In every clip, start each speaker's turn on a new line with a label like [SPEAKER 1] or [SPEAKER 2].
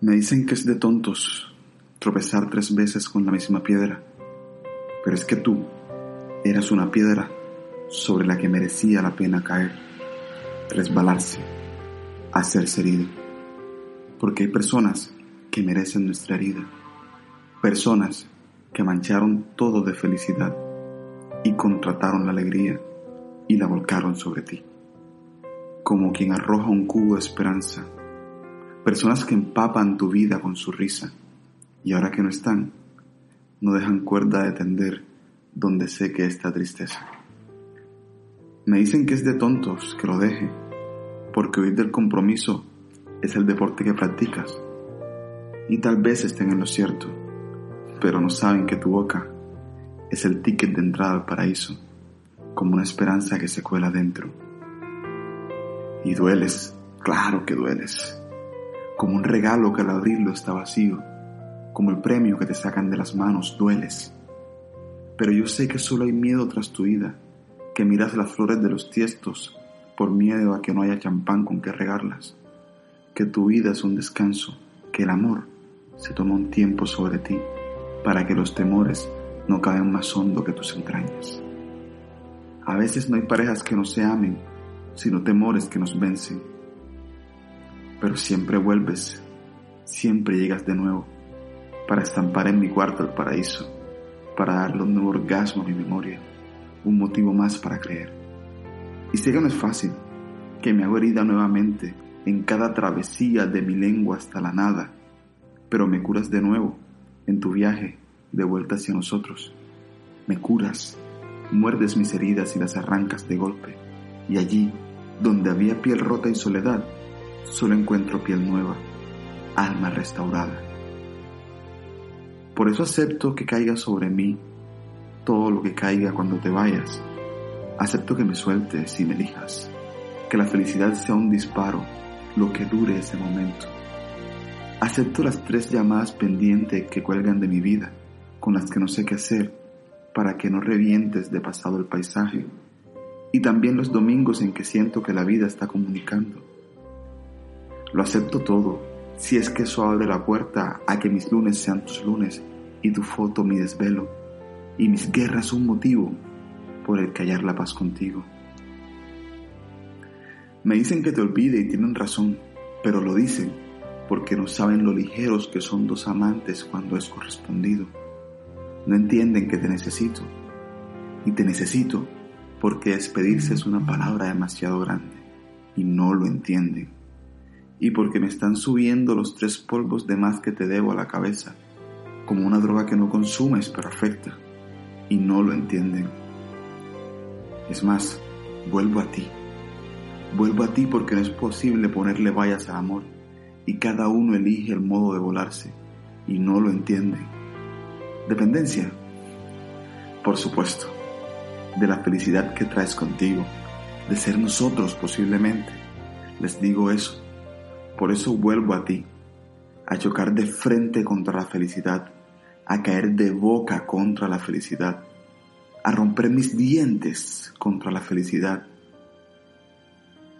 [SPEAKER 1] Me dicen que es de tontos tropezar tres veces con la misma piedra, pero es que tú eras una piedra sobre la que merecía la pena caer, resbalarse, hacerse herido. Porque hay personas que merecen nuestra herida, personas que mancharon todo de felicidad y contrataron la alegría y la volcaron sobre ti, como quien arroja un cubo de esperanza Personas que empapan tu vida con su risa y ahora que no están, no dejan cuerda de tender donde sé que está tristeza. Me dicen que es de tontos que lo deje, porque huir del compromiso es el deporte que practicas. Y tal vez estén en lo cierto, pero no saben que tu boca es el ticket de entrada al paraíso, como una esperanza que se cuela dentro. Y dueles, claro que dueles como un regalo que al abrirlo está vacío, como el premio que te sacan de las manos, dueles. Pero yo sé que solo hay miedo tras tu vida, que miras las flores de los tiestos por miedo a que no haya champán con que regarlas, que tu vida es un descanso, que el amor se toma un tiempo sobre ti para que los temores no caben más hondo que tus entrañas. A veces no hay parejas que no se amen, sino temores que nos vencen pero siempre vuelves, siempre llegas de nuevo, para estampar en mi cuarto el paraíso, para darle un nuevo orgasmo a mi memoria, un motivo más para creer. Y sé que no es fácil, que me hago herida nuevamente en cada travesía de mi lengua hasta la nada, pero me curas de nuevo en tu viaje de vuelta hacia nosotros. Me curas, muerdes mis heridas y las arrancas de golpe, y allí, donde había piel rota y soledad, solo encuentro piel nueva, alma restaurada. Por eso acepto que caiga sobre mí todo lo que caiga cuando te vayas. Acepto que me sueltes y me elijas, que la felicidad sea un disparo, lo que dure ese momento. Acepto las tres llamadas pendientes que cuelgan de mi vida, con las que no sé qué hacer, para que no revientes de pasado el paisaje, y también los domingos en que siento que la vida está comunicando lo acepto todo, si es que eso abre la puerta a que mis lunes sean tus lunes y tu foto mi desvelo y mis guerras un motivo por el que hallar la paz contigo. Me dicen que te olvide y tienen razón, pero lo dicen porque no saben lo ligeros que son dos amantes cuando es correspondido. No entienden que te necesito y te necesito porque despedirse es una palabra demasiado grande y no lo entienden y porque me están subiendo los tres polvos de más que te debo a la cabeza, como una droga que no consumes pero afecta, y no lo entienden. Es más, vuelvo a ti. Vuelvo a ti porque no es posible ponerle vallas al amor, y cada uno elige el modo de volarse, y no lo entienden. ¿Dependencia? Por supuesto, de la felicidad que traes contigo, de ser nosotros posiblemente. Les digo eso por eso vuelvo a ti, a chocar de frente contra la felicidad, a caer de boca contra la felicidad, a romper mis dientes contra la felicidad.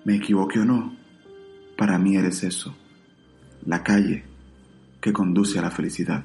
[SPEAKER 1] Me equivoqué o no, para mí eres eso, la calle que conduce a la felicidad.